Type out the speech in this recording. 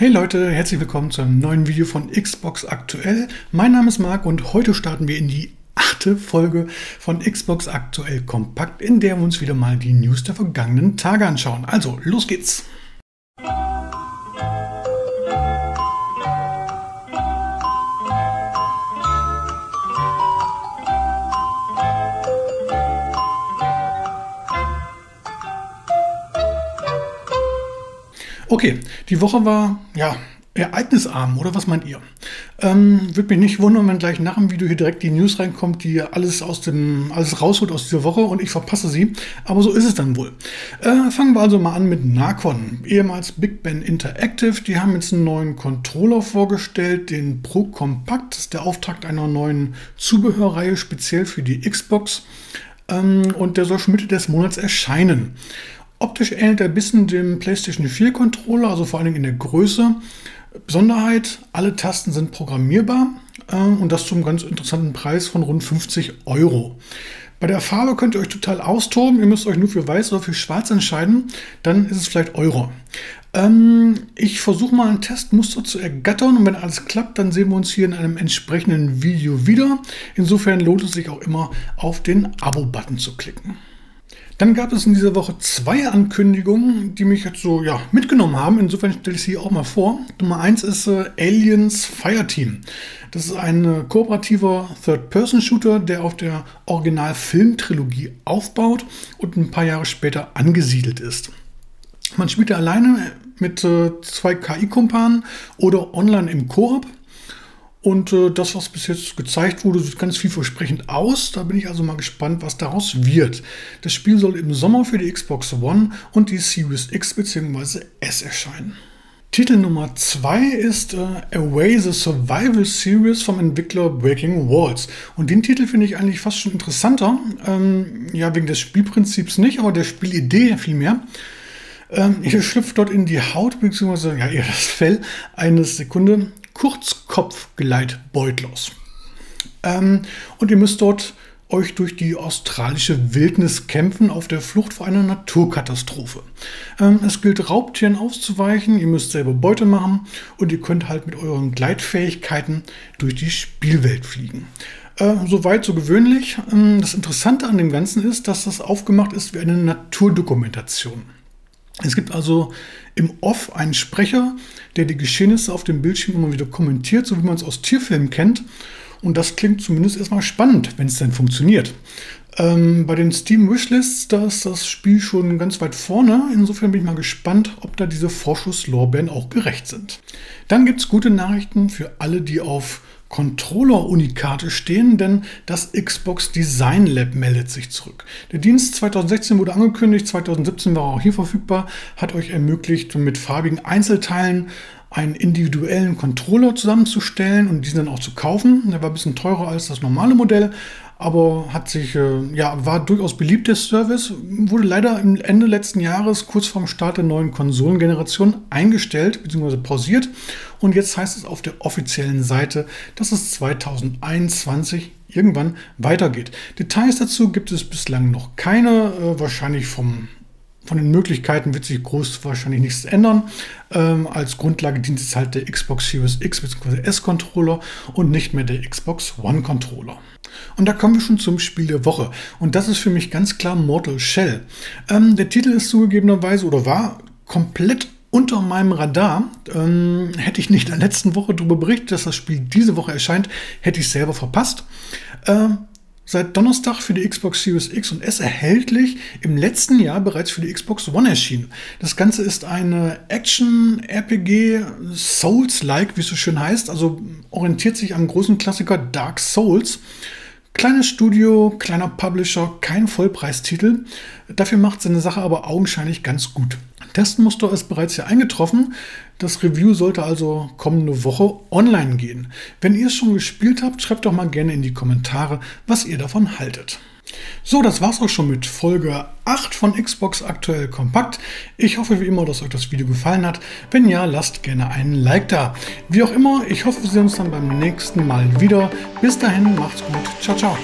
Hey Leute, herzlich willkommen zu einem neuen Video von Xbox Aktuell. Mein Name ist Marc und heute starten wir in die achte Folge von Xbox Aktuell Kompakt, in der wir uns wieder mal die News der vergangenen Tage anschauen. Also, los geht's! Okay, die Woche war ja ereignisarm, oder was meint ihr? Ähm, Würde mich nicht wundern, wenn gleich nach dem Video hier direkt die News reinkommt, die alles aus dem, alles rausholt aus dieser Woche und ich verpasse sie. Aber so ist es dann wohl. Äh, fangen wir also mal an mit Narcon, ehemals Big Ben Interactive. Die haben jetzt einen neuen Controller vorgestellt, den Pro Compact. Das ist der Auftakt einer neuen Zubehörreihe, speziell für die Xbox. Ähm, und der soll schon Mitte des Monats erscheinen. Optisch ähnelt er ein bisschen dem PlayStation 4 Controller, also vor allem in der Größe. Besonderheit, alle Tasten sind programmierbar äh, und das zum ganz interessanten Preis von rund 50 Euro. Bei der Farbe könnt ihr euch total austoben. Ihr müsst euch nur für weiß oder für schwarz entscheiden. Dann ist es vielleicht Euro. Ähm, ich versuche mal ein Testmuster zu ergattern und wenn alles klappt, dann sehen wir uns hier in einem entsprechenden Video wieder. Insofern lohnt es sich auch immer auf den Abo-Button zu klicken. Dann gab es in dieser Woche zwei Ankündigungen, die mich jetzt so ja, mitgenommen haben. Insofern stelle ich sie auch mal vor. Nummer eins ist äh, Aliens Fireteam. Das ist ein äh, kooperativer Third-Person-Shooter, der auf der Original-Film-Trilogie aufbaut und ein paar Jahre später angesiedelt ist. Man spielt alleine mit äh, zwei KI-Kumpanen oder online im Koop. Und äh, das, was bis jetzt gezeigt wurde, sieht ganz vielversprechend aus. Da bin ich also mal gespannt, was daraus wird. Das Spiel soll im Sommer für die Xbox One und die Series X bzw. S erscheinen. Titel Nummer 2 ist äh, Away the Survival Series vom Entwickler Breaking Walls. Und den Titel finde ich eigentlich fast schon interessanter. Ähm, ja, wegen des Spielprinzips nicht, aber der Spielidee vielmehr. Ähm, ihr schlüpft dort in die Haut bzw. ja, eher das Fell eines Sekunde Kurzkopfgleitbeutlers. Ähm, und ihr müsst dort euch durch die australische Wildnis kämpfen auf der Flucht vor einer Naturkatastrophe. Ähm, es gilt Raubtieren auszuweichen, ihr müsst selber Beute machen und ihr könnt halt mit euren Gleitfähigkeiten durch die Spielwelt fliegen. Äh, Soweit so gewöhnlich. Ähm, das Interessante an dem Ganzen ist, dass das aufgemacht ist wie eine Naturdokumentation. Es gibt also im Off einen Sprecher, der die Geschehnisse auf dem Bildschirm immer wieder kommentiert, so wie man es aus Tierfilmen kennt. Und das klingt zumindest erstmal spannend, wenn es denn funktioniert. Ähm, bei den Steam Wishlists, da ist das Spiel schon ganz weit vorne. Insofern bin ich mal gespannt, ob da diese Vorschusslorbeeren auch gerecht sind. Dann gibt es gute Nachrichten für alle, die auf Controller-Unikate stehen, denn das Xbox Design Lab meldet sich zurück. Der Dienst 2016 wurde angekündigt, 2017 war auch hier verfügbar, hat euch ermöglicht, mit farbigen Einzelteilen einen individuellen Controller zusammenzustellen und diesen dann auch zu kaufen. Der war ein bisschen teurer als das normale Modell, aber hat sich, äh, ja, war durchaus beliebt, der Service, wurde leider im Ende letzten Jahres, kurz vorm Start der neuen Konsolengeneration, eingestellt bzw. pausiert. Und jetzt heißt es auf der offiziellen Seite, dass es 2021 irgendwann weitergeht. Details dazu gibt es bislang noch keine, äh, wahrscheinlich vom von den Möglichkeiten wird sich groß wahrscheinlich nichts ändern. Ähm, als Grundlage dient es halt der Xbox Series X bzw. S-Controller und nicht mehr der Xbox One-Controller. Und da kommen wir schon zum Spiel der Woche. Und das ist für mich ganz klar Mortal Shell. Ähm, der Titel ist zugegebenerweise oder war komplett unter meinem Radar. Ähm, hätte ich nicht in der letzten Woche darüber berichtet, dass das Spiel diese Woche erscheint, hätte ich es selber verpasst. Ähm, seit Donnerstag für die Xbox Series X und S erhältlich, im letzten Jahr bereits für die Xbox One erschienen. Das Ganze ist eine Action-RPG Souls-like, wie es so schön heißt, also orientiert sich am großen Klassiker Dark Souls. Kleines Studio, kleiner Publisher, kein Vollpreistitel. Dafür macht seine Sache aber augenscheinlich ganz gut. Testmuster ist bereits hier eingetroffen. Das Review sollte also kommende Woche online gehen. Wenn ihr es schon gespielt habt, schreibt doch mal gerne in die Kommentare, was ihr davon haltet. So, das war's auch schon mit Folge 8 von Xbox Aktuell Kompakt. Ich hoffe wie immer, dass euch das Video gefallen hat. Wenn ja, lasst gerne einen Like da. Wie auch immer, ich hoffe, wir sehen uns dann beim nächsten Mal wieder. Bis dahin, macht's gut. Ciao, ciao.